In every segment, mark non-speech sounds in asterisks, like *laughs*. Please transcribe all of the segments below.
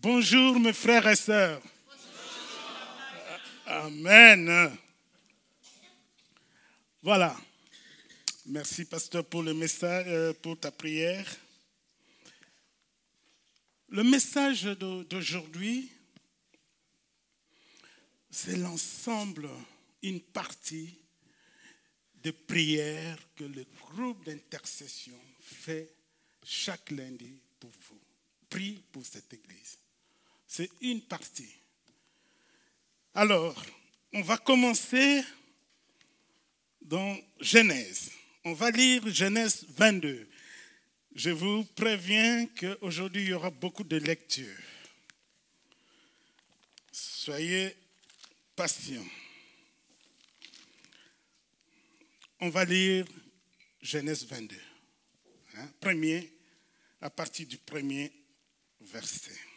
Bonjour mes frères et sœurs. Amen. Voilà. Merci pasteur pour le message, euh, pour ta prière. Le message d'aujourd'hui, c'est l'ensemble, une partie de prières que le groupe d'intercession fait chaque lundi pour vous. Prie pour cette église. C'est une partie. Alors, on va commencer dans Genèse. On va lire Genèse 22. Je vous préviens qu'aujourd'hui, il y aura beaucoup de lectures. Soyez patients. On va lire Genèse 22. Hein, premier, à partir du premier verset.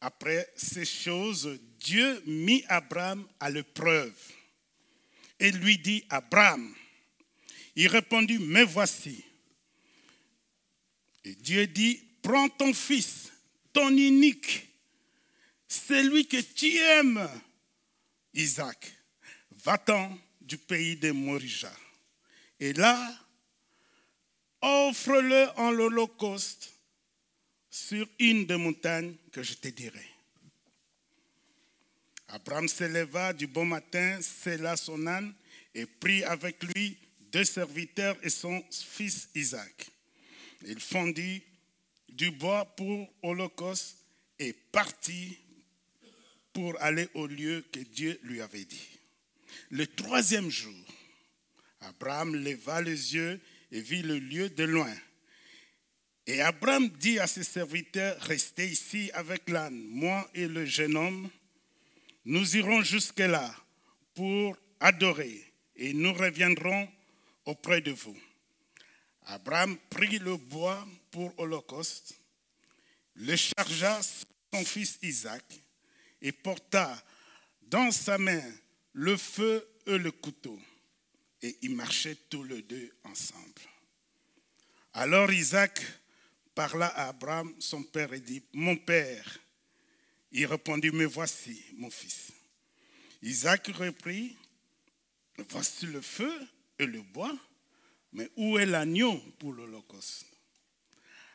Après ces choses, Dieu mit Abraham à l'épreuve et lui dit, Abraham, il répondit, me voici. Et Dieu dit, prends ton fils, ton unique, celui que tu aimes, Isaac, va-t'en du pays de Morija. Et là, offre-le en l'Holocauste sur une des montagnes que je te dirai. Abraham se leva du bon matin, scella son âne et prit avec lui deux serviteurs et son fils Isaac. Il fondit du bois pour Holocauste et partit pour aller au lieu que Dieu lui avait dit. Le troisième jour, Abraham leva les yeux et vit le lieu de loin. Et Abraham dit à ses serviteurs, restez ici avec l'âne, moi et le jeune homme, nous irons jusque-là pour adorer et nous reviendrons auprès de vous. Abraham prit le bois pour Holocauste, le chargea son fils Isaac et porta dans sa main le feu et le couteau. Et ils marchaient tous les deux ensemble. Alors Isaac parla à Abraham, son père, et dit, mon père. Il répondit, me voici, mon fils. Isaac reprit, voici le feu et le bois, mais où est l'agneau pour l'Holocauste?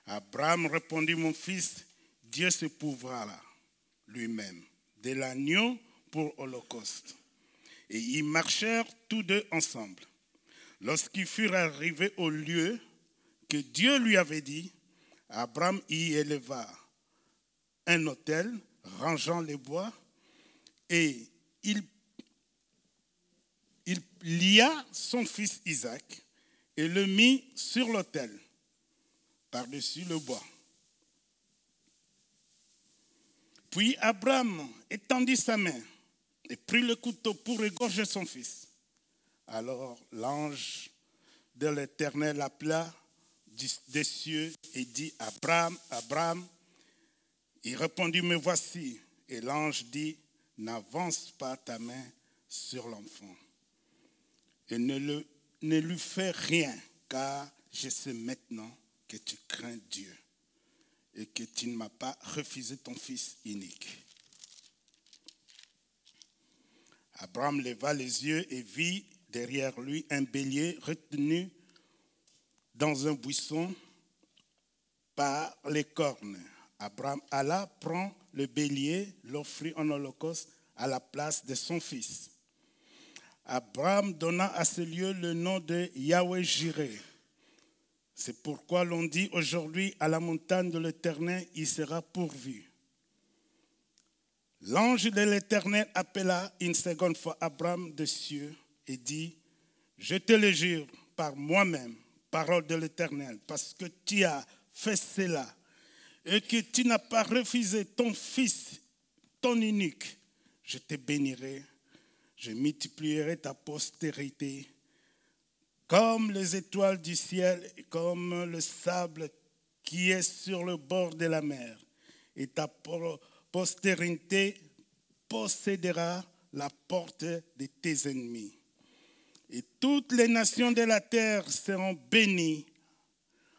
Abraham répondit, mon fils, Dieu se là lui-même de l'agneau pour Holocauste. Et ils marchèrent tous deux ensemble. Lorsqu'ils furent arrivés au lieu que Dieu lui avait dit, Abraham y éleva un autel, rangeant les bois, et il, lia son fils Isaac et le mit sur l'autel, par-dessus le bois. Puis Abraham étendit sa main et prit le couteau pour égorger son fils. Alors l'ange de l'Éternel appela des cieux et dit, Abraham, Abraham, il répondit, me voici. Et l'ange dit, n'avance pas ta main sur l'enfant et ne, le, ne lui fais rien, car je sais maintenant que tu crains Dieu et que tu ne m'as pas refusé ton fils unique. Abraham leva les yeux et vit derrière lui un bélier retenu dans un buisson par les cornes. Abraham alla, prend le bélier, l'offrit en holocauste à la place de son fils. Abraham donna à ce lieu le nom de Yahweh Jireh. C'est pourquoi l'on dit aujourd'hui à la montagne de l'Éternel, il sera pourvu. L'ange de l'Éternel appela une seconde fois Abraham de cieux et dit, je te le jure par moi-même, parole de l'Éternel, parce que tu as fait cela et que tu n'as pas refusé ton fils, ton unique, je te bénirai, je multiplierai ta postérité comme les étoiles du ciel et comme le sable qui est sur le bord de la mer. Et ta postérité possédera la porte de tes ennemis et toutes les nations de la terre seront bénies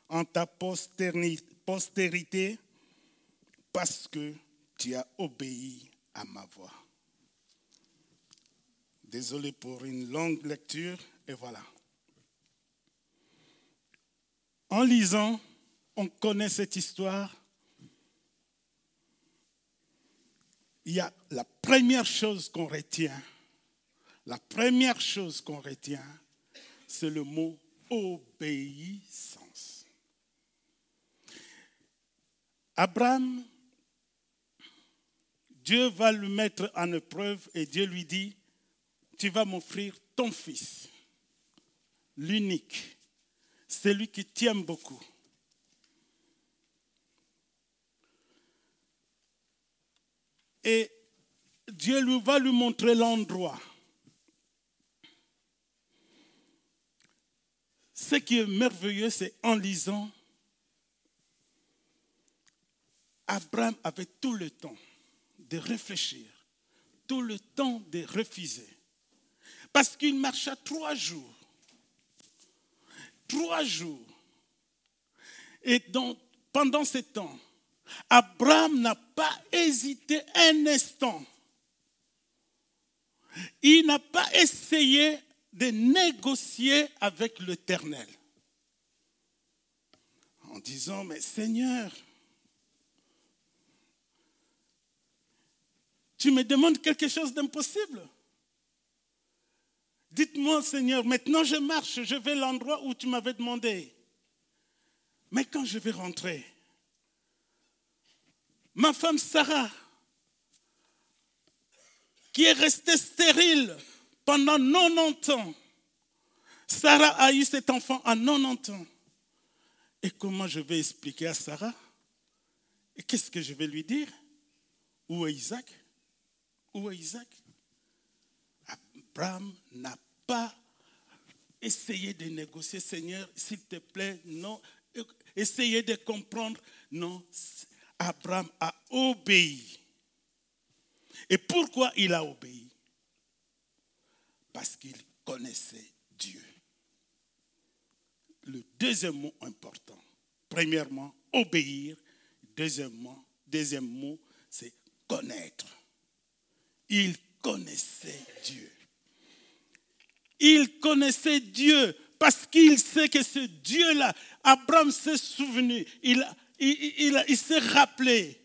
en ta postérité parce que tu as obéi à ma voix. Désolé pour une longue lecture, et voilà. En lisant, on connaît cette histoire. Il y a la première chose qu'on retient, la première chose qu'on retient, c'est le mot obéissance. Abraham, Dieu va le mettre en épreuve et Dieu lui dit, tu vas m'offrir ton fils, l'unique, celui qui t'aime beaucoup. Et Dieu va lui montrer l'endroit. Ce qui est merveilleux, c'est en lisant, Abraham avait tout le temps de réfléchir, tout le temps de refuser. Parce qu'il marcha trois jours. Trois jours. Et donc, pendant ce temps, Abraham n'a pas hésité un instant. Il n'a pas essayé de négocier avec l'Éternel en disant, mais Seigneur, tu me demandes quelque chose d'impossible. Dites-moi, Seigneur, maintenant je marche, je vais à l'endroit où tu m'avais demandé. Mais quand je vais rentrer, ma femme Sarah, qui est restée stérile pendant 90 ans, Sarah a eu cet enfant à 90 ans. Et comment je vais expliquer à Sarah? Et qu'est-ce que je vais lui dire? Où est Isaac? Où est Isaac? Abraham n'a pas essayé de négocier, Seigneur, s'il te plaît, non. Essayez de comprendre, non. Abraham a obéi. Et pourquoi il a obéi? Parce qu'il connaissait Dieu. Le deuxième mot important. Premièrement, obéir. Deuxièmement, deuxième mot, c'est connaître. Il connaissait Dieu. Il connaissait Dieu parce qu'il sait que ce Dieu-là, Abraham s'est souvenu, il, s'est rappelé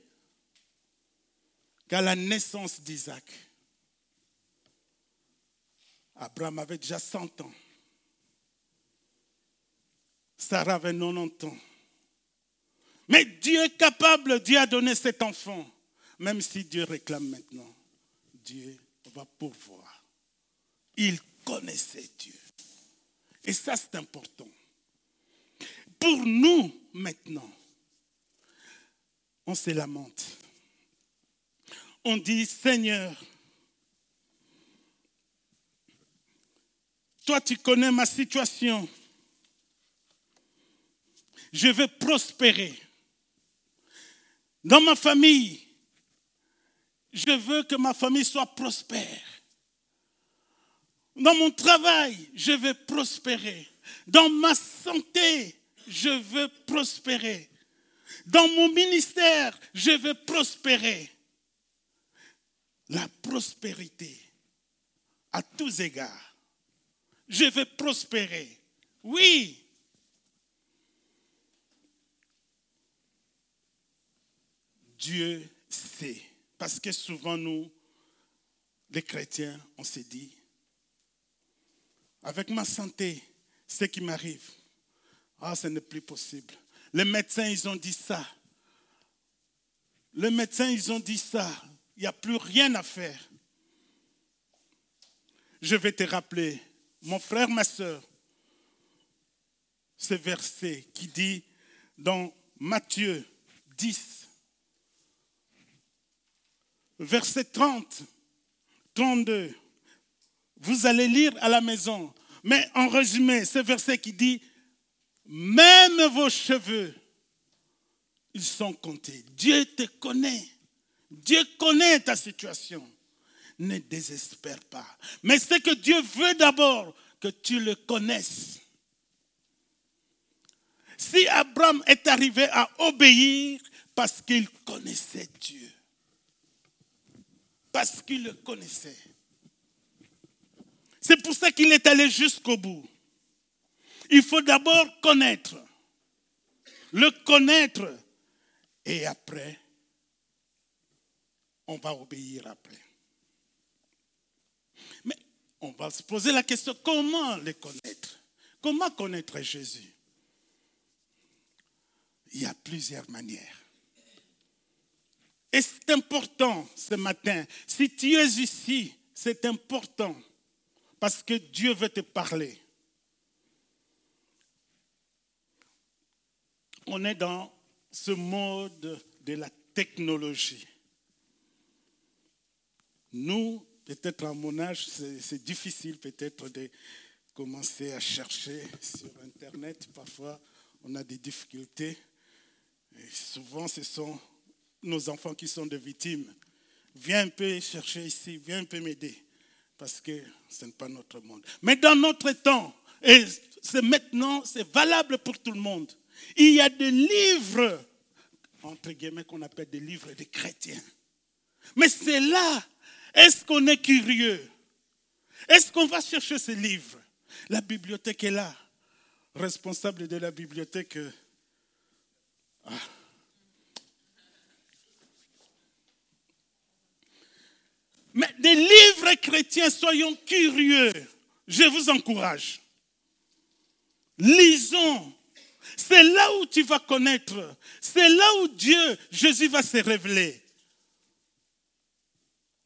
qu'à la naissance d'Isaac, Abraham avait déjà 100 ans. Sarah avait 90 ans. Mais Dieu est capable, Dieu a donné cet enfant. Même si Dieu réclame maintenant, Dieu va pourvoir. Il connaissait Dieu. Et ça, c'est important. Pour nous, maintenant, on se lamente. On dit, Seigneur, toi tu connais ma situation. Je veux prospérer. Dans ma famille, je veux que ma famille soit prospère. Dans mon travail, je veux prospérer. Dans ma santé, je veux prospérer. Dans mon ministère, je veux prospérer. La prospérité, à tous égards. Je veux prospérer. Oui. Dieu sait. Parce que souvent, nous, les chrétiens, on se dit, avec ma santé, ce qui m'arrive, ah, ce n'est plus possible. Les médecins, ils ont dit ça. Les médecins, ils ont dit ça. Il n'y a plus rien à faire. Je vais te rappeler, mon frère, ma soeur, ce verset qui dit dans Matthieu 10, verset 30, 32. Vous allez lire à la maison. Mais en résumé, ce verset qui dit, même vos cheveux, ils sont comptés. Dieu te connaît. Dieu connaît ta situation. Ne désespère pas. Mais ce que Dieu veut d'abord, que tu le connaisses. si Abraham est arrivé à obéir parce qu'il connaissait Dieu. Parce qu'il le connaissait. C'est pour ça qu'il est allé jusqu'au bout. Il faut d'abord connaître. Le connaître. Et après, on va obéir après. On va se poser la question, comment le connaître? Comment connaître Jésus? Il y a plusieurs manières. Et c'est important ce matin, si tu es ici, c'est important parce que Dieu veut te parler. On est dans ce mode de la technologie. Nous, peut-être à mon âge, c'est difficile peut-être de commencer à chercher sur Internet. Parfois, on a des difficultés. Et souvent, ce sont nos enfants qui sont des victimes. Viens un peu chercher ici, viens un peu m'aider parce que ce n'est pas notre monde. Mais dans notre temps, et c'est maintenant, c'est valable pour tout le monde, il y a des livres, entre guillemets, qu'on appelle des livres des chrétiens. Mais c'est là, est-ce qu'on est curieux? Est-ce qu'on va chercher ces livres La bibliothèque est là. Responsable de la bibliothèque. Ah, Mais des livres chrétiens, soyons curieux. Je vous encourage. Lisons. C'est là où tu vas connaître. C'est là où Dieu, Jésus va se révéler.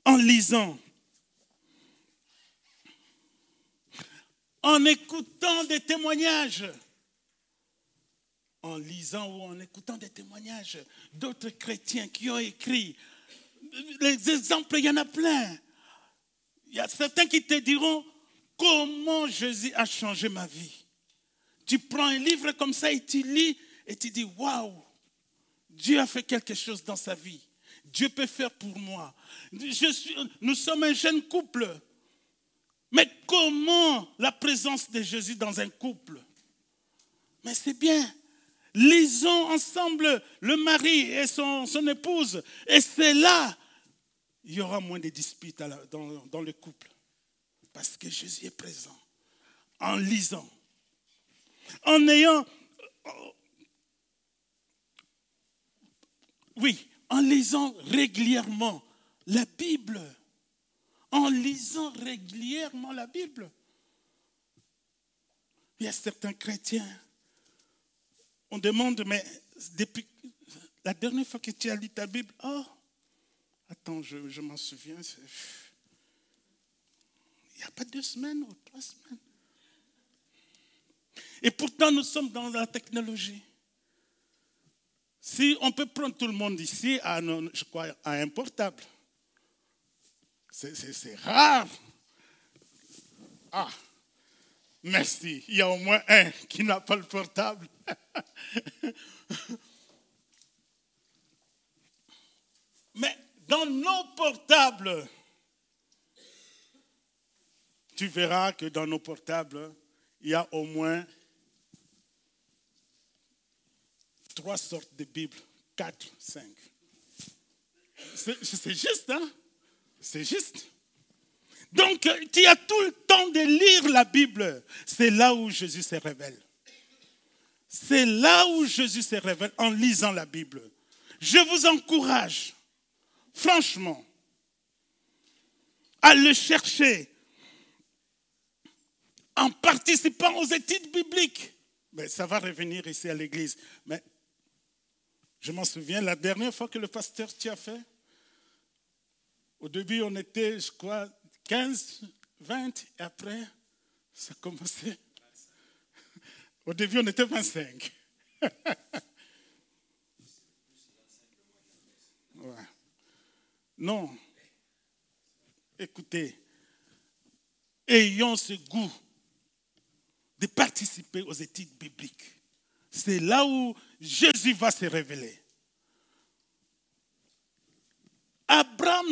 En lisant. En écoutant des témoignages. En lisant ou en écoutant des témoignages d'autres chrétiens qui ont écrit les exemples, il y en a plein. Il y a certains qui te diront comment Jésus a changé ma vie? Tu prends un livre comme ça et tu lis et tu dis waouh, Dieu a fait quelque chose dans sa vie. Dieu peut faire pour moi. Nous sommes un jeune couple. Mais comment la présence de Jésus dans un couple? Mais c'est bien. Lisons ensemble le mari et son, épouse. Et c'est là, il y aura moins de disputes dans, dans le couple. Parce que Jésus est présent. En lisant. En ayant... Oui, en lisant régulièrement la Bible. En lisant régulièrement la Bible. Il y a certains chrétiens on demande, mais depuis la dernière fois que tu as lu ta Bible, oh, attends, je, m'en souviens, il n'y a pas deux semaines ou trois semaines. Et pourtant, nous sommes dans la technologie. Si on peut prendre tout le monde ici à, je crois, à un portable, c'est rare. Ah, merci. Il y a au moins un qui n'a pas le portable. *laughs* Mais dans nos portables, tu verras que dans nos portables, il y a au moins trois sortes de Bibles, quatre, cinq. C'est juste, hein? C'est juste. Donc, tu as tout le temps de lire la Bible. C'est là où Jésus se révèle. C'est là où Jésus se révèle en lisant la Bible. Je vous encourage, franchement, à le chercher en participant aux études bibliques. Mais ça va revenir ici à l'église. Mais je m'en souviens, la dernière fois que le pasteur t'y a fait, au début, on était, je crois, 15, 20, et après, ça a commencé *laughs* au début, on était 25. *laughs* Non. Écoutez, ayons ce goût de participer aux études bibliques. C'est là où Jésus va se révéler. Abraham,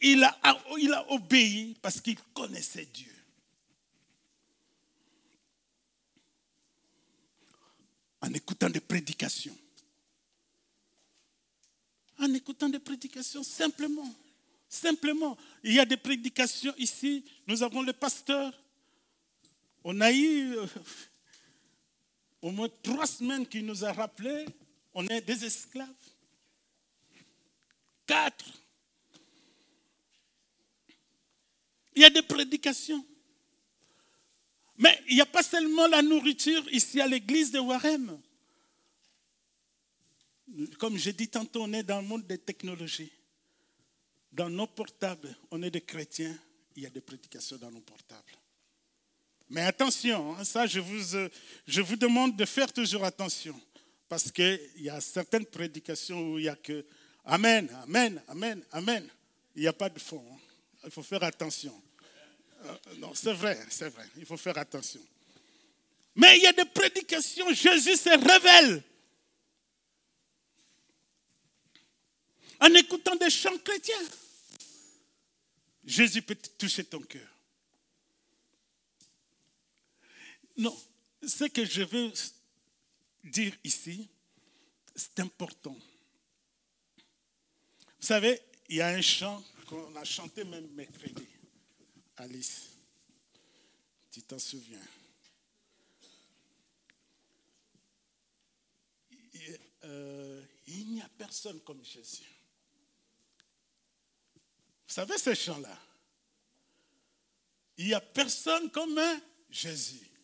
il a, il a obéi parce qu'il connaissait Dieu. en écoutant des prédications. En écoutant des prédications, simplement. Simplement. Il y a des prédications ici. Nous avons le pasteur. On a eu euh, au moins trois semaines qui nous a rappelé, on est des esclaves. Quatre. Il y a des prédications. Mais il n'y a pas seulement la nourriture ici à l'église de Warem. Comme j'ai dit tantôt, on est dans le monde des technologies. Dans nos portables, on est des chrétiens, il y a des prédications dans nos portables. Mais attention, hein, ça je vous, euh, je vous demande de faire toujours attention. Parce qu'il y a certaines prédications où il n'y a que Amen, Amen, Amen, Amen. Il n'y a pas de fond. Hein. Il faut faire attention. Euh, non, c'est vrai, c'est vrai. Il faut faire attention. Mais il y a des prédications, Jésus se révèle. En écoutant des chants chrétiens, Jésus peut toucher ton cœur. Non, ce que je veux dire ici, c'est important. Vous savez, il y a un chant qu'on a chanté même mercredi. Alice, tu t'en souviens? Euh, il n'y a personne comme Jésus. Vous savez ce chant-là? Il n'y a personne comme Jésus.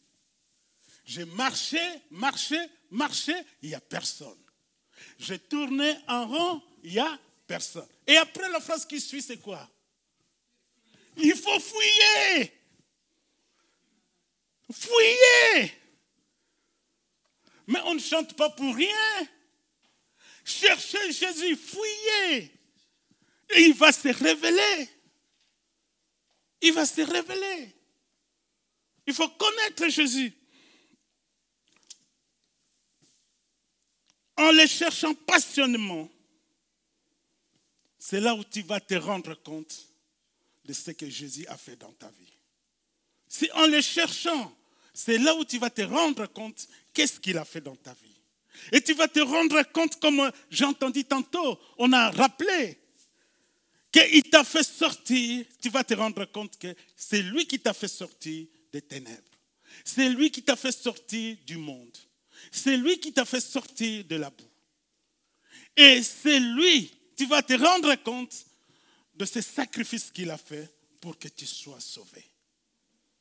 J'ai marché, marché, marché, il n'y a personne. J'ai tourné en rond, il n'y a personne. Et après la phrase qui suit, c'est quoi? Il faut fouiller. Fouiller. Mais on ne chante pas pour rien. Cherchez Jésus, fouillez. Et il va se révéler. Il va se révéler. Il faut connaître Jésus. En les cherchant passionnément, c'est là où tu vas te rendre compte de ce que Jésus a fait dans ta vie. C'est en les cherchant, c'est là où tu vas te rendre compte qu'est-ce qu'il a fait dans ta vie. Et tu vas te rendre compte, comme j'ai entendu tantôt, on a rappelé qu'il t'a fait sortir, tu vas te rendre compte que c'est lui qui t'a fait sortir des ténèbres. C'est lui qui t'a fait sortir du monde. C'est lui qui t'a fait sortir de la boue. Et c'est lui, tu vas te rendre compte de ce sacrifice qu'il a fait pour que tu sois sauvé.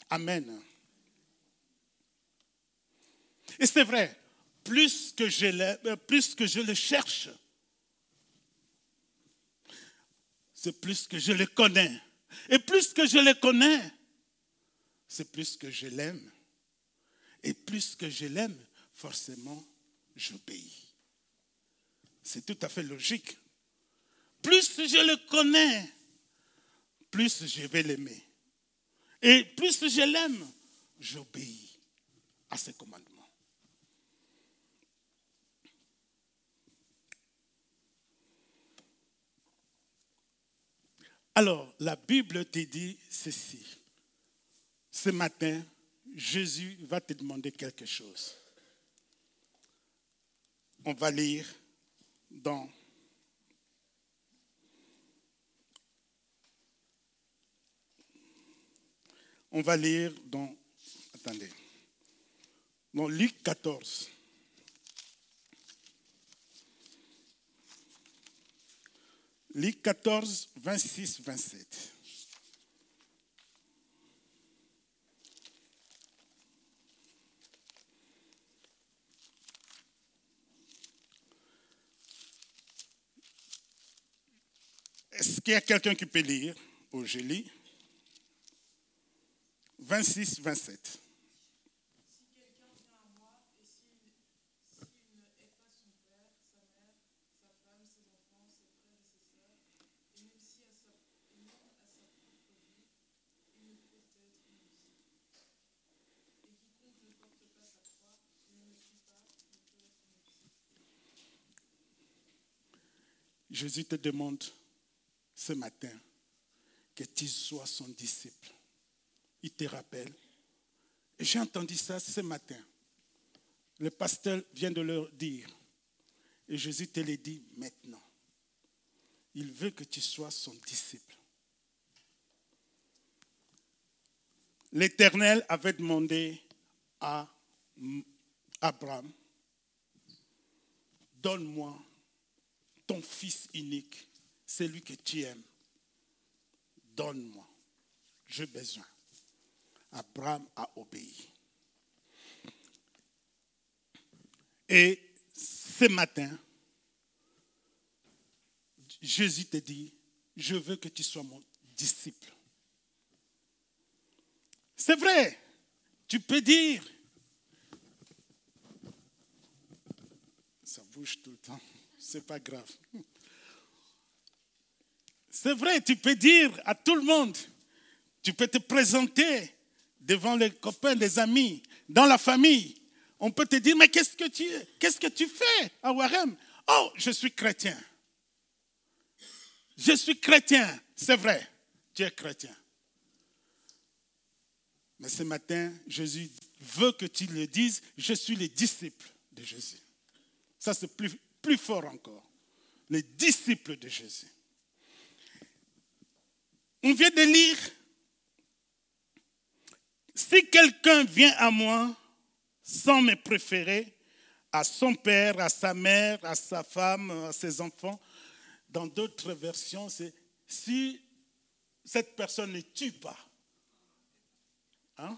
Amen. Et c'est vrai, plus que, je le, euh, plus que je le cherche, c'est plus que je le connais. Et plus que je le connais, c'est plus que je l'aime. Et plus que je l'aime, forcément, j'obéis. C'est tout à fait logique. Plus je le connais, plus je vais l'aimer. Et plus je l'aime, j'obéis à ses commandements. Alors, la Bible te dit ceci. Ce matin, Jésus va te demander quelque chose on va lire dans on va lire dans attendez dans Luc 14 Luc 14 26 27 Est-ce qu'il y a quelqu'un qui peut lire je lis. 26, 27. Jésus te demande ce matin que tu sois son disciple. Il te rappelle. Et j'ai entendu ça ce matin. le pasteur vient de leur dire. Et Jésus te le dit maintenant. Il veut que tu sois son disciple. L'Éternel avait demandé à Abraham, donne-moi ton fils unique, celui que tu aimes. Donne-moi, j'ai besoin. Abraham a obéi. Et ce matin, Jésus te dit, je veux que tu sois mon disciple. C'est vrai, tu peux dire, ça bouge tout le temps, c'est pas grave. C'est vrai, tu peux dire à tout le monde, tu peux te présenter devant les copains, les amis, dans la famille. On peut te dire, mais qu'est-ce que tu, qu'est-ce que tu fais à Warem Oh, je suis chrétien. Je suis chrétien, c'est vrai, tu es chrétien. Mais ce matin, Jésus veut que tu le dises, je suis le disciple de Jésus. Ça, c'est plus, plus fort encore. Les disciples de Jésus. On vient de lire, si quelqu'un vient à moi sans me préférer, à son père, à sa mère, à sa femme, à ses enfants, dans d'autres versions, c'est si cette personne ne tue pas. Hein?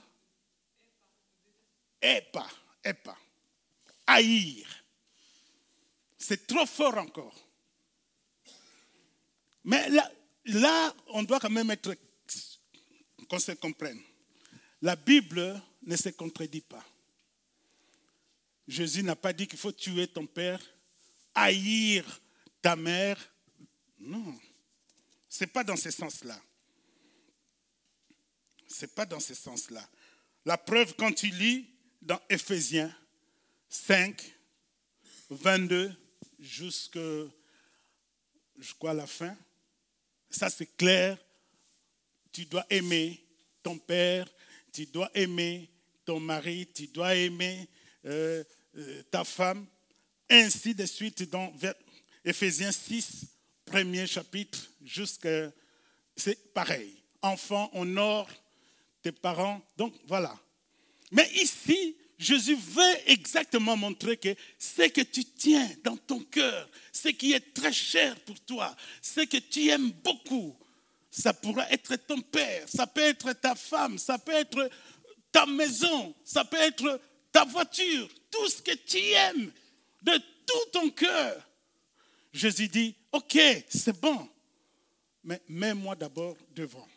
Et pas, et pas. Haïr. C'est trop fort encore. Mais là, là, on doit quand même être, qu'on se comprenne. La Bible ne se contredit pas. Jésus n'a pas dit qu'il faut tuer ton père, haïr ta mère, non, ce n'est pas dans ce sens-là. Ce n'est pas dans ce sens-là. La preuve, quand tu lis dans Ephésiens 5, 22 jusqu'à, la fin, ça c'est clair. Tu dois aimer ton père, tu dois aimer ton mari, tu dois aimer euh, euh, ta femme, ainsi de suite dans Ephésiens 6, premier chapitre jusqu'à... C'est pareil. Enfant, honore tes parents. Donc voilà. Mais ici, Jésus veut exactement montrer que ce que tu tiens dans ton cœur, ce qui est très cher pour toi, ce que tu aimes beaucoup, ça pourra être ton père, ça peut être ta femme, ça peut être ta maison, ça peut être ta voiture, tout ce que tu aimes de tout ton cœur. Jésus dit, ok, c'est bon, mais mets-moi d'abord devant.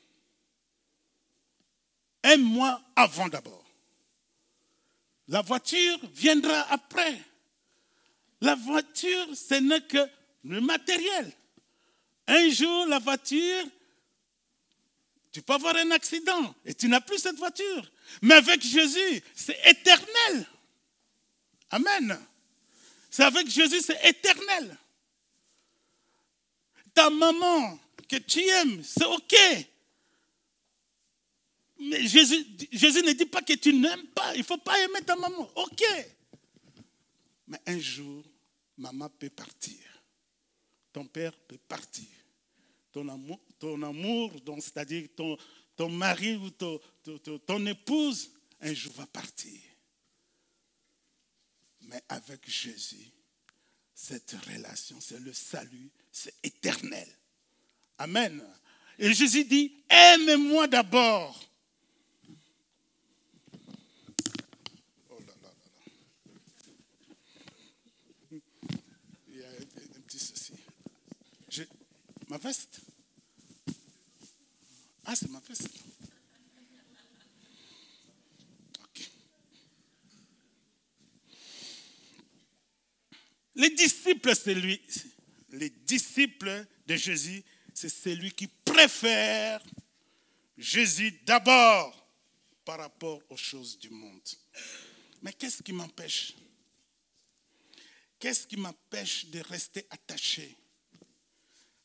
Aime-moi avant d'abord. La voiture viendra après. La voiture, ce n'est que le matériel. Un jour, la voiture, tu peux avoir un accident et tu n'as plus cette voiture. Mais avec Jésus, c'est éternel. Amen. C'est avec Jésus, c'est éternel ta maman que tu aimes, c'est OK. Mais Jésus, Jésus ne dit pas que tu n'aimes pas. Il ne faut pas aimer ta maman. OK. Mais un jour, maman peut partir. Ton père peut partir. Ton amour, ton amour c'est-à-dire ton, mari ou ton épouse, un jour va partir. Mais avec Jésus, cette relation, c'est le salut, c'est éternel. Amen. Et Jésus dit, aime-moi d'abord. Oh là là là Il y a un petit souci. Ma veste Ah, c'est ma veste. Les disciples, c'est lui les disciples de Jésus, c'est celui qui préfère Jésus d'abord par rapport aux choses du monde. Mais qu'est-ce qui m'empêche? Qu'est-ce qui m'empêche de rester attaché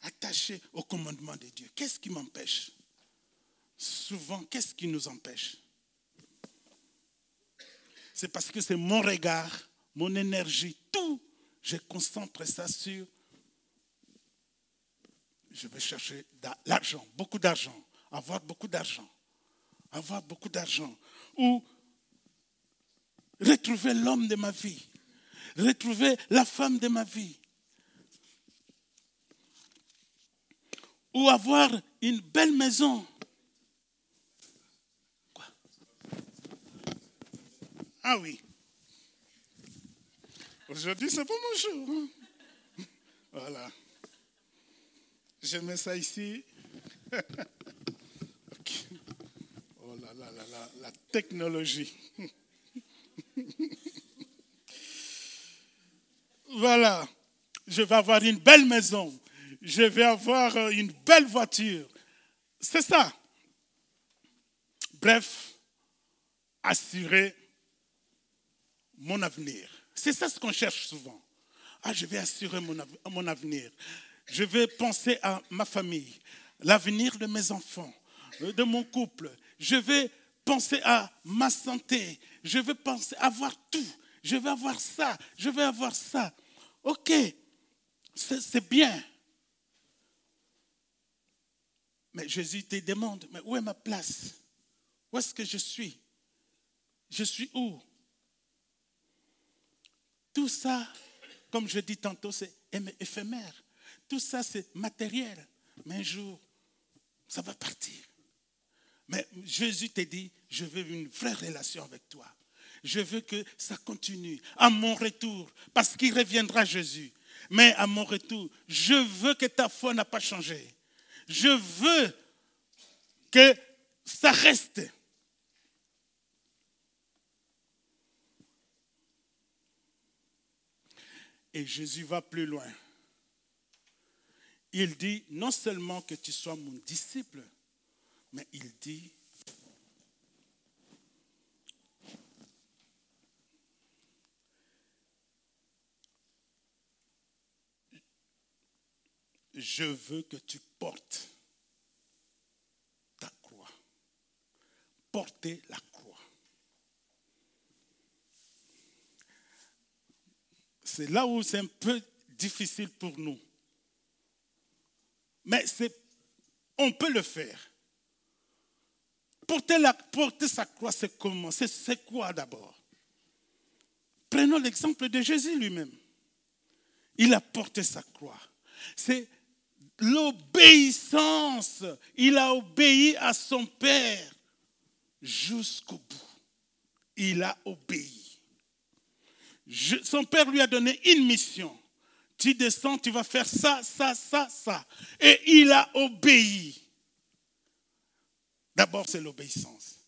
Attaché au commandement de Dieu. Qu'est-ce qui m'empêche? Souvent, qu'est-ce qui nous empêche? C'est parce que c'est mon regard mon énergie, tout, je concentre ça sur, je vais chercher l'argent, beaucoup d'argent, avoir beaucoup d'argent, avoir beaucoup d'argent, ou retrouver l'homme de ma vie, retrouver la femme de ma vie, ou avoir une belle maison. Quoi? Ah oui. Aujourd'hui, c'est pas mon jour. Hein. Voilà. Je mets ça ici. *laughs* Oh là là là là, la technologie. *laughs* voilà. Je vais avoir une belle maison. Je vais avoir euh, une belle voiture. C'est ça. Bref, assurer mon avenir. C'est ça ce qu'on cherche souvent. Ah, je vais assurer mon, avenir. Je vais penser à ma famille, l'avenir de mes enfants, euh, de mon couple. Je vais penser à ma santé. Je vais penser avoir tout. Je vais avoir ça. Je vais avoir ça. Ok, c'est bien. Mais Jésus te demande, mais où est ma place? Où est-ce que je suis? Je suis où? Tout ça, comme je dis tantôt, c'est éphémère. Tout ça, c'est matériel. Mais un jour, ça va partir. Mais Jésus t'a dit, je veux une vraie relation avec toi. Je veux que ça continue à mon retour, parce qu'il reviendra Jésus. Mais à mon retour, je veux que ta foi n'a pas changé. Je veux que ça reste. Et Jésus va plus loin. Il dit non seulement que tu sois mon disciple, mais il dit je veux que tu portes ta croix. Porter la C'est là où c'est un peu difficile pour nous. Mais on peut le faire. Porter, la, porter sa croix, c'est comment? C'est quoi d'abord? Prenons l'exemple de Jésus lui-même. Il a porté sa croix. C'est l'obéissance. Il a obéi à son Père jusqu'au bout. Il a obéi son père lui a donné une mission. Tu descends, tu vas faire ça, ça, ça, ça. Et il a obéi. D'abord, c'est l'obéissance.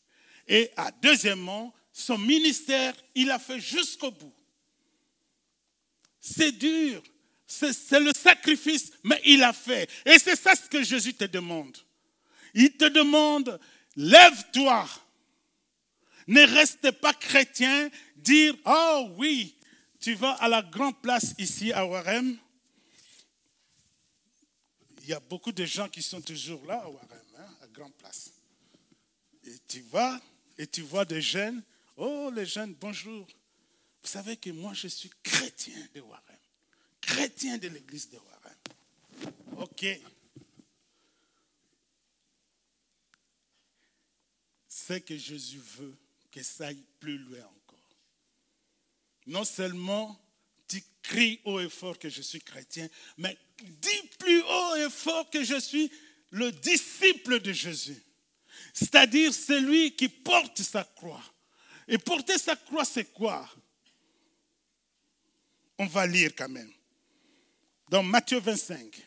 Et à, deuxièmement, son ministère, il a fait jusqu'au bout. C'est dur, c'est le sacrifice, mais il a fait. Et c'est ça ce que Jésus te demande. Il te demande, lève-toi. Ne reste pas chrétien, dire, oh oui, tu vas à la grande place ici à Warem. Il y a beaucoup de gens qui sont toujours là à Warem, hein, à grande place. Et tu vas et tu vois des jeunes. Oh, les jeunes, bonjour. Vous savez que moi, je suis chrétien de Warem. Chrétien de l'église de Warem. OK. C'est que Jésus veut que ça aille plus loin encore. Non seulement tu cries haut et fort que je suis chrétien, mais dis plus haut et fort que je suis le disciple de Jésus. C'est-à-dire celui qui porte sa croix. Et porter sa croix, c'est quoi? On va lire quand même. Dans Matthieu 25.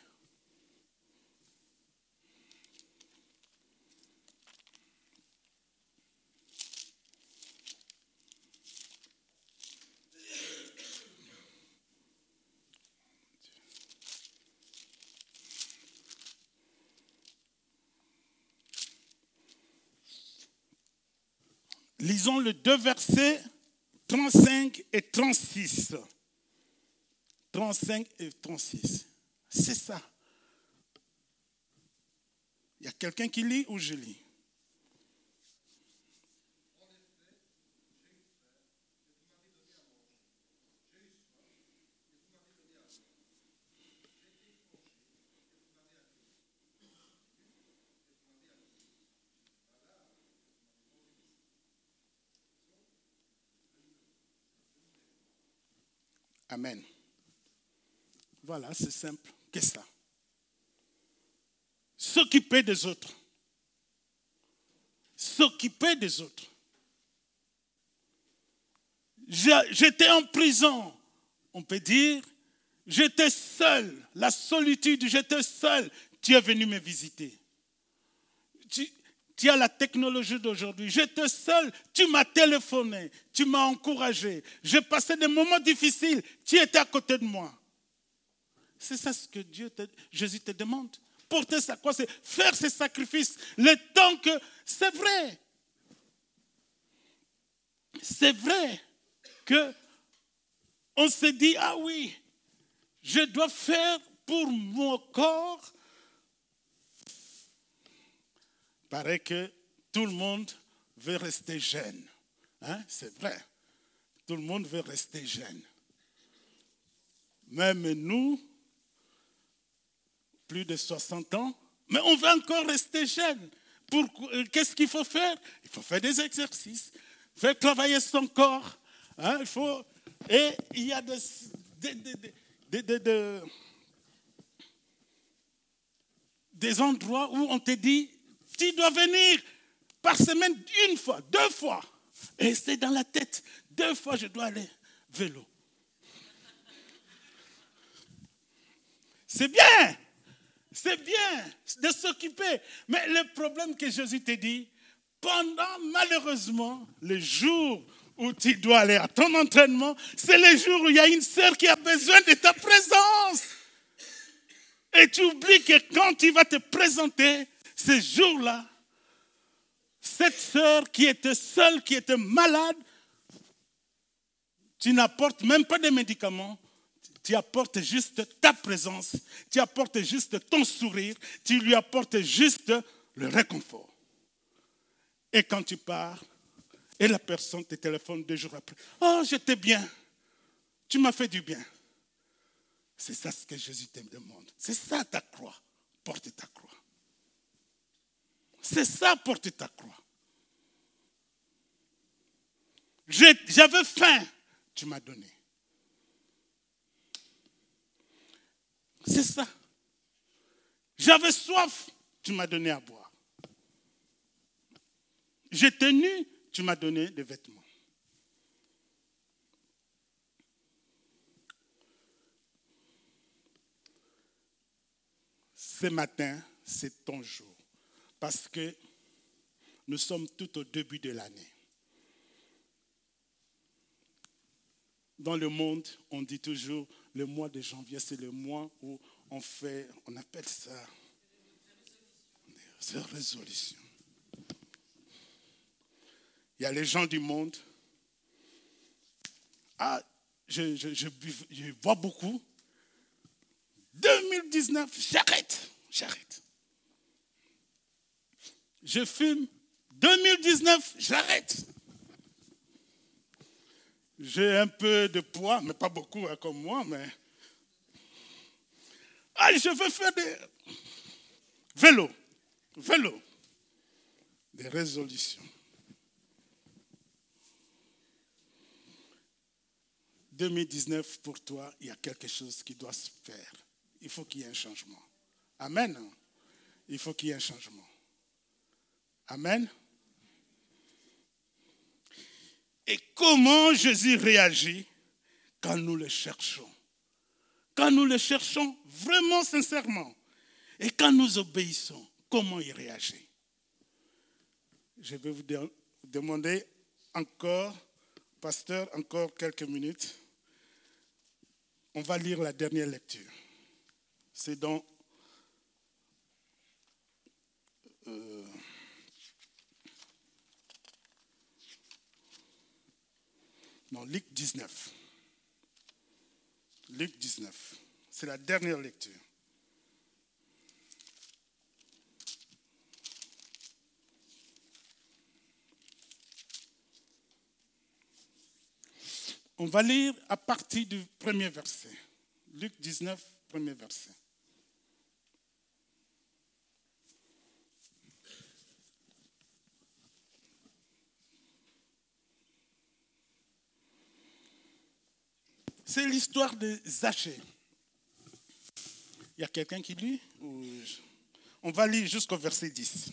Lisons le deux versets 35 et 36. 35 et 36. C'est ça. Il y a quelqu'un qui lit ou je lis? Amen. Voilà, c'est simple que ça. S'occuper des autres. S'occuper des autres. J'étais en prison, on peut dire. J'étais seul, la solitude, j'étais seul. Tu es venu me visiter. Tu, tu as la technologie d'aujourd'hui. J'étais seul, tu m'as téléphoné, tu m'as encouragé. J'ai passé des moments difficiles, tu étais à côté de moi. C'est ça ce que Dieu Jésus te demande. Porter sa croix, c'est faire ses sacrifices. Le temps que c'est vrai. C'est vrai que on se dit, ah oui, je dois faire pour mon corps. Paraît que tout le monde veut rester jeune. Hein? C'est vrai. Tout le monde veut rester jeune. Même nous, plus de 60 ans, mais on veut encore rester jeune. Euh, qu'est-ce qu'il faut faire? Il faut faire des exercices, faire travailler son corps. Hein, il faut, et il y a des, des endroits où on te dit, tu dois venir par semaine une fois, deux fois. Et c'est dans la tête, deux fois je dois aller vélo. C'est bien, c'est bien de s'occuper. Mais le problème que Jésus te dit, pendant malheureusement le jour où tu dois aller à ton entraînement, c'est le jour où il y a une sœur qui a besoin de ta présence. Et tu oublies que quand tu vas te présenter, ce jour-là, cette sœur qui était seule, qui était malade, tu n'apportes même pas de médicaments, tu apportes juste ta présence, tu apportes juste ton sourire, tu lui apportes juste le réconfort. Et quand tu pars, et la personne te téléphone deux jours après, oh, j'étais bien, tu m'as fait du bien. C'est ça ce que Jésus te demande. C'est ça ta croix. Porte ta croix. C'est ça, porte ta croix. J'avais faim, tu m'as donné. C'est ça. J'avais soif, tu m'as donné à boire. J'étais nu, tu m'as donné des vêtements. Ce matin, c'est ton jour. Parce que nous sommes tout au début de l'année. Dans le monde, on dit toujours le mois de janvier, c'est le mois où on fait, on appelle ça des résolutions. Il y a les gens du monde. Ah, je, je, je, bois beaucoup. 2019, j'arrête, j'arrête. Je fume. 2019, j'arrête. J'ai un peu de poids, mais pas beaucoup hein, comme moi, mais. Ah, je veux faire des. Vélo. Vélo. Des résolutions. 2019, pour toi, il y a quelque chose qui doit se faire. Il faut qu'il y ait un changement. Amen. Il faut qu'il y ait un changement. Amen. Et comment Jésus réagit quand nous le cherchons? Quand nous le cherchons vraiment sincèrement et quand nous obéissons, comment il réagit? Je vais vous demander encore, pasteur, encore quelques minutes. On va lire la dernière lecture. C'est dans euh, Non, Luc 19. Luc 19. C'est la dernière lecture. On va lire à partir du premier verset. Luc 19, premier verset. C'est l'histoire de Zachée. Il y a quelqu'un qui lit On va lire jusqu'au verset 10.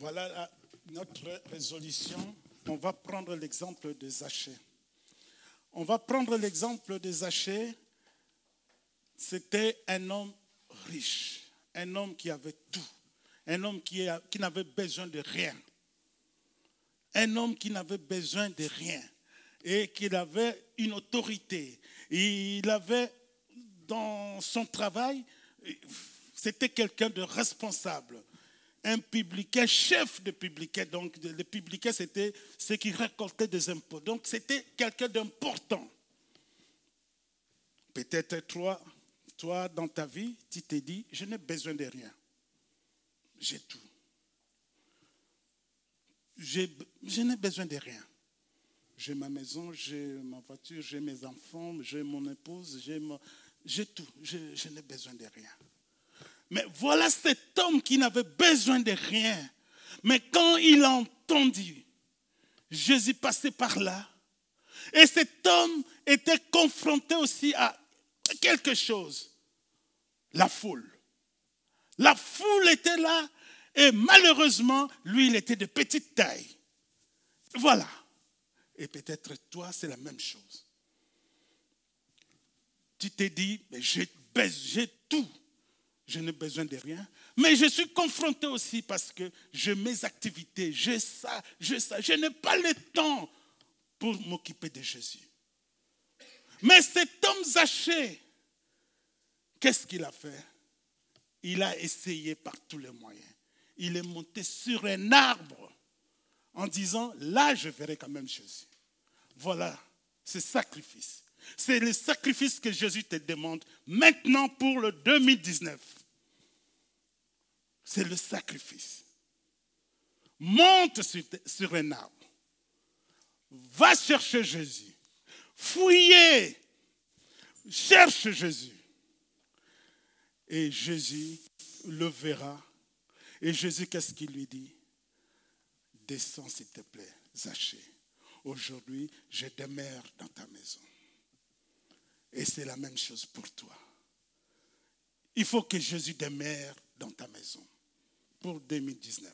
Voilà notre résolution. On va prendre l'exemple de Zachée. On va prendre l'exemple de Zachée. C'était un homme riche, un homme qui avait tout, un homme qui, qui n'avait besoin de rien, un homme qui n'avait besoin de rien et qui avait une autorité. Il avait dans son travail, c'était quelqu'un de responsable un publicain, chef de publicain. Donc, le publicain, c'était ceux qui récoltaient des impôts. Donc, c'était quelqu'un d'important. Peut-être toi, toi, dans ta vie, tu t'es dit, je n'ai besoin de rien. J'ai tout. je n'ai besoin de rien. J'ai ma maison, j'ai ma voiture, j'ai mes enfants, j'ai mon épouse, j'ai tout. je n'ai besoin de rien. Mais voilà cet homme qui n'avait besoin de rien. Mais quand il a entendu Jésus passer par là, et cet homme était confronté aussi à quelque chose, la foule. La foule était là et malheureusement, lui, il était de petite taille. Voilà. Et peut-être toi, c'est la même chose. Tu t'es dit, mais j'ai tout je n'ai besoin de rien. Mais je suis confronté aussi parce que j'ai mes activités, j'ai ça, j'ai ça. Je n'ai pas le temps pour m'occuper de Jésus. Mais cet homme Zaché, qu'est-ce qu'il a fait? Il a essayé par tous les moyens. Il est monté sur un arbre en disant, là, je verrai quand même Jésus. Voilà, ce sacrifice. C'est le sacrifice que Jésus te demande maintenant pour le 2019 c'est le sacrifice. Monte sur, un arbre. Va chercher Jésus. Fouillez. Cherche Jésus. Et Jésus le verra. Et Jésus, qu'est-ce qu'il lui dit? Descends, s'il te plaît, Zachée. Aujourd'hui, je demeure dans ta maison. Et c'est la même chose pour toi. Il faut que Jésus demeure dans ta maison pour 2019.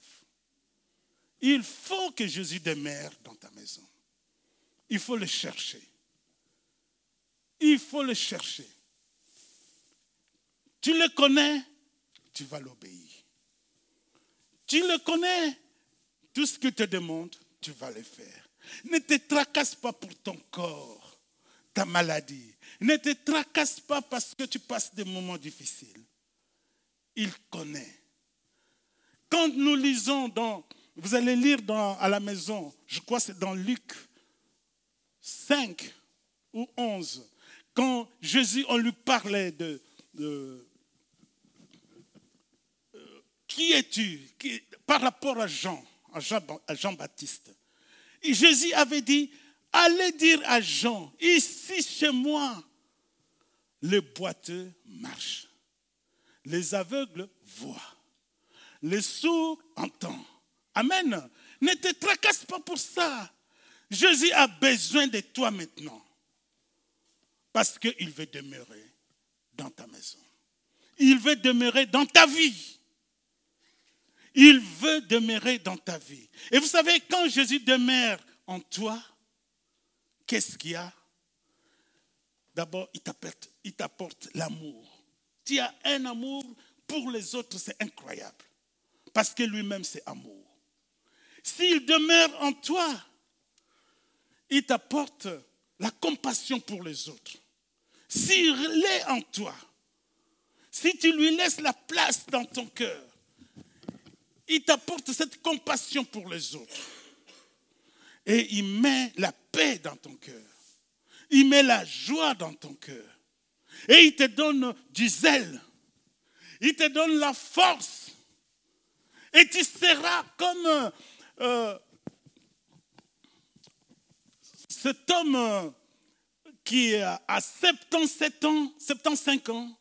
Il faut que Jésus demeure dans ta maison. Il faut le chercher. Il faut le chercher. Tu le connais, tu vas l'obéir. Tu le connais, tout ce que te demande, tu vas le faire. Ne te tracasse pas pour ton corps, ta maladie. Ne te tracasse pas parce que tu passes des moments difficiles. Il connaît. Quand nous lisons dans, vous allez lire à la maison, je crois c'est dans Luc 5 ou 11, quand Jésus, on lui parlait de, euh, qui es-tu? Par rapport à Jean, à Jean-Baptiste. Jésus avait dit, allez dire à Jean, ici chez moi, les boiteux marchent, les aveugles voient les sourds entendent. Amen. Ne te tracasse pas pour ça. Jésus a besoin de toi maintenant. Parce qu'il veut demeurer dans ta maison. Il veut demeurer dans ta vie. Il veut demeurer dans ta vie. Et vous savez, quand Jésus demeure en toi, qu'est-ce qu'il y a? D'abord, il t'apporte l'amour. Tu as un amour pour les autres, c'est incroyable. Parce que lui-même, c'est amour. S'il demeure en toi, il t'apporte la compassion pour les autres. S'il est en toi, si tu lui laisses la place dans ton cœur, il t'apporte cette compassion pour les autres. Et il met la paix dans ton cœur. Il met la joie dans ton cœur. Et il te donne du zèle. Il te donne la force. Et tu seras comme euh, cet homme euh, qui a 77 ans, 75 ans,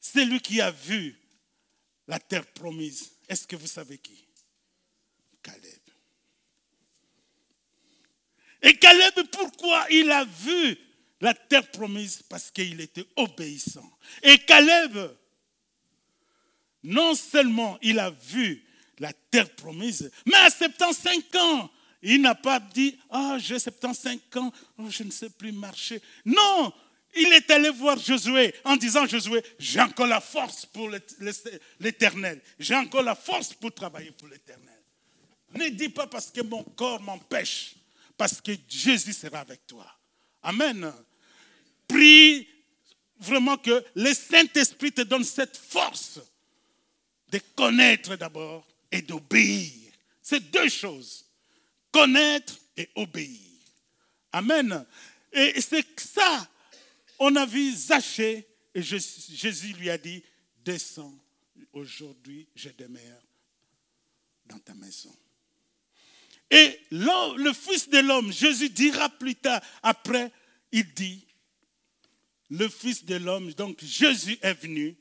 c'est lui qui a vu la terre promise. Est-ce que vous savez qui? Caleb. Et Caleb, pourquoi il a vu la terre promise Parce qu'il était obéissant. Et Caleb, non seulement il a vu la terre promise, mais à 75 ans, il n'a pas dit, ah, j'ai 75 ans, oh, je ne sais plus marcher. Non, il est allé voir Josué en disant, Josué, j'ai encore la force pour l'éternel. J'ai encore la force pour travailler pour l'éternel. Ne dis pas parce que mon corps m'empêche, parce que Jésus sera avec toi. Amen. Prie vraiment que le Saint-Esprit te donne cette force de connaître d'abord et d'obéir. C'est deux choses connaître et obéir. Amen. Et c'est ça, on a vu Zachée et Jésus lui a dit, descends, aujourd'hui je demeure dans ta maison. Et le Fils de l'homme, Jésus dira plus tard, après, il dit, le Fils de l'homme, donc Jésus est venu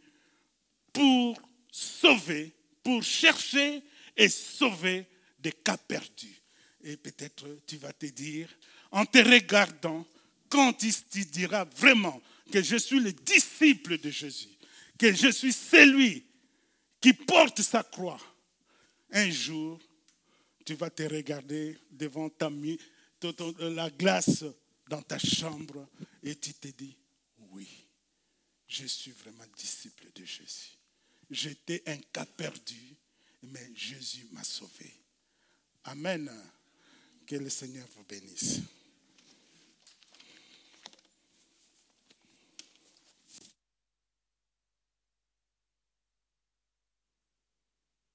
pour sauver, pour chercher et sauver des cas perdus. Et peut-être tu vas te dire, en te regardant, quand tu te diras vraiment que je suis le disciple de Jésus, que je suis celui qui porte sa croix, un jour, tu vas te regarder devant ta, la glace dans ta chambre et tu te dis, oui, je suis vraiment disciple de Jésus. J'étais un cas perdu, mais Jésus m'a sauvé. Amen. Que le Seigneur vous bénisse.